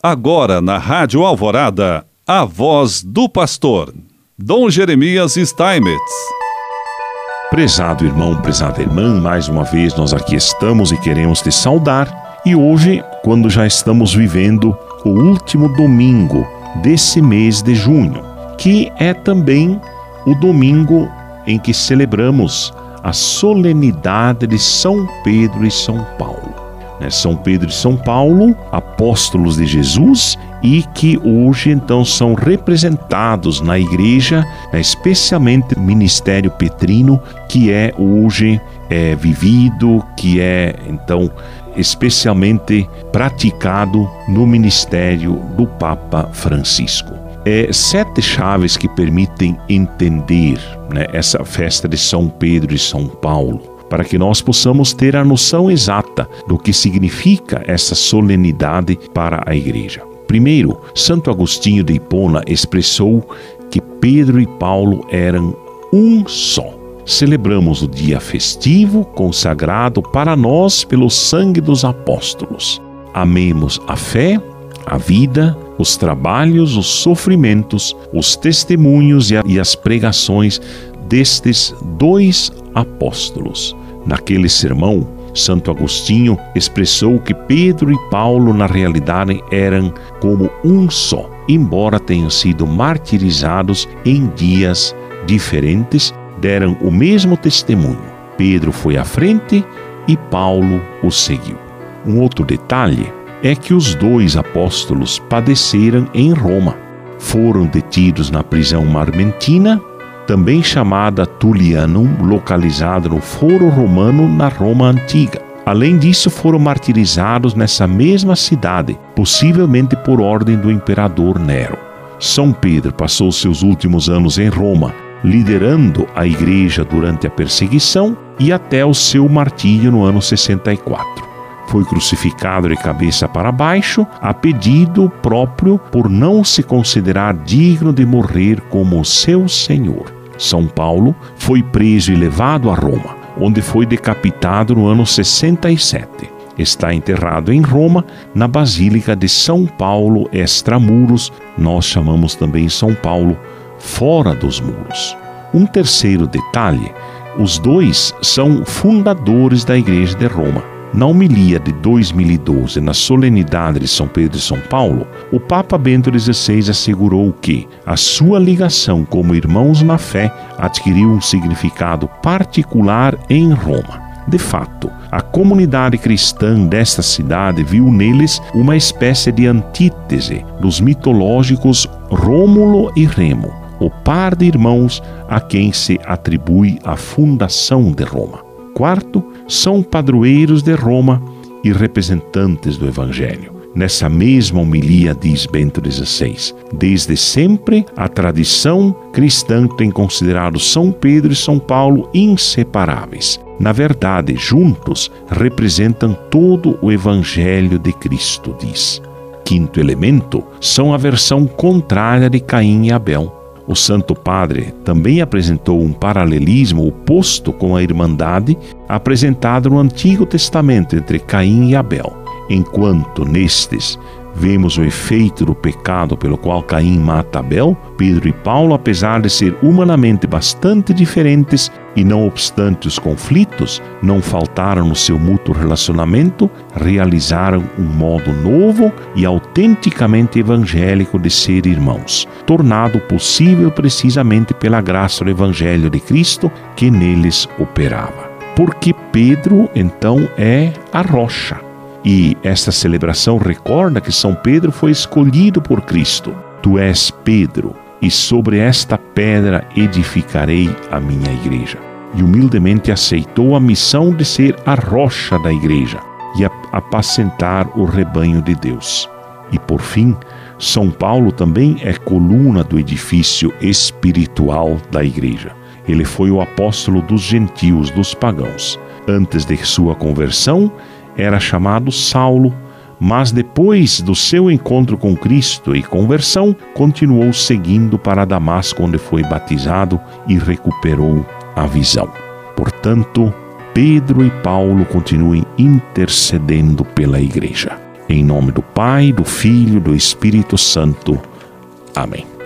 Agora na Rádio Alvorada, a voz do pastor, Dom Jeremias Steinmetz. Prezado irmão, prezada irmã, mais uma vez nós aqui estamos e queremos te saudar. E hoje, quando já estamos vivendo o último domingo desse mês de junho, que é também o domingo em que celebramos a solenidade de São Pedro e São Paulo né, São Pedro e São Paulo, apóstolos de Jesus, e que hoje então são representados na igreja, né, especialmente o ministério petrino, que é hoje é, vivido, que é então especialmente praticado no ministério do Papa Francisco. É, sete chaves que permitem entender né, essa festa de São Pedro e São Paulo para que nós possamos ter a noção exata do que significa essa solenidade para a igreja. Primeiro, Santo Agostinho de Hipona expressou que Pedro e Paulo eram um só. Celebramos o dia festivo consagrado para nós pelo sangue dos apóstolos. Amemos a fé, a vida, os trabalhos, os sofrimentos, os testemunhos e as pregações destes dois apóstolos. Naquele sermão, Santo Agostinho expressou que Pedro e Paulo, na realidade, eram como um só, embora tenham sido martirizados em dias diferentes, deram o mesmo testemunho. Pedro foi à frente e Paulo o seguiu. Um outro detalhe é que os dois apóstolos padeceram em Roma. Foram detidos na prisão marmentina também chamada Tullianum, localizada no Foro Romano na Roma Antiga. Além disso, foram martirizados nessa mesma cidade, possivelmente por ordem do imperador Nero. São Pedro passou seus últimos anos em Roma, liderando a igreja durante a perseguição e até o seu martírio no ano 64 foi crucificado de cabeça para baixo, a pedido próprio por não se considerar digno de morrer como seu Senhor. São Paulo, foi preso e levado a Roma, onde foi decapitado no ano 67. Está enterrado em Roma, na Basílica de São Paulo Extramuros, nós chamamos também São Paulo fora dos muros. Um terceiro detalhe: os dois são fundadores da Igreja de Roma. Na homilia de 2012, na solenidade de São Pedro e São Paulo, o Papa Bento XVI assegurou que a sua ligação como irmãos na fé adquiriu um significado particular em Roma. De fato, a comunidade cristã desta cidade viu neles uma espécie de antítese dos mitológicos Rômulo e Remo, o par de irmãos a quem se atribui a fundação de Roma. Quarto, são padroeiros de Roma e representantes do Evangelho. Nessa mesma homilia diz Bento XVI: Desde sempre a tradição cristã tem considerado São Pedro e São Paulo inseparáveis. Na verdade, juntos representam todo o Evangelho de Cristo, diz. Quinto elemento são a versão contrária de Caim e Abel. O Santo Padre também apresentou um paralelismo oposto com a Irmandade apresentado no Antigo Testamento entre Caim e Abel, enquanto nestes vemos o efeito do pecado pelo qual Caim mata Abel, Pedro e Paulo, apesar de ser humanamente bastante diferentes e não obstante os conflitos, não faltaram no seu mútuo relacionamento, realizaram um modo novo e autenticamente evangélico de ser irmãos, tornado possível precisamente pela graça do Evangelho de Cristo que neles operava. Porque Pedro, então, é a rocha e esta celebração recorda que São Pedro foi escolhido por Cristo. Tu és Pedro, e sobre esta pedra edificarei a minha igreja. E humildemente aceitou a missão de ser a rocha da igreja e apacentar o rebanho de Deus. E por fim, São Paulo também é coluna do edifício espiritual da igreja. Ele foi o apóstolo dos gentios, dos pagãos. Antes de sua conversão, era chamado Saulo, mas depois do seu encontro com Cristo e conversão, continuou seguindo para Damasco, onde foi batizado e recuperou a visão. Portanto, Pedro e Paulo continuem intercedendo pela igreja. Em nome do Pai, do Filho, do Espírito Santo. Amém.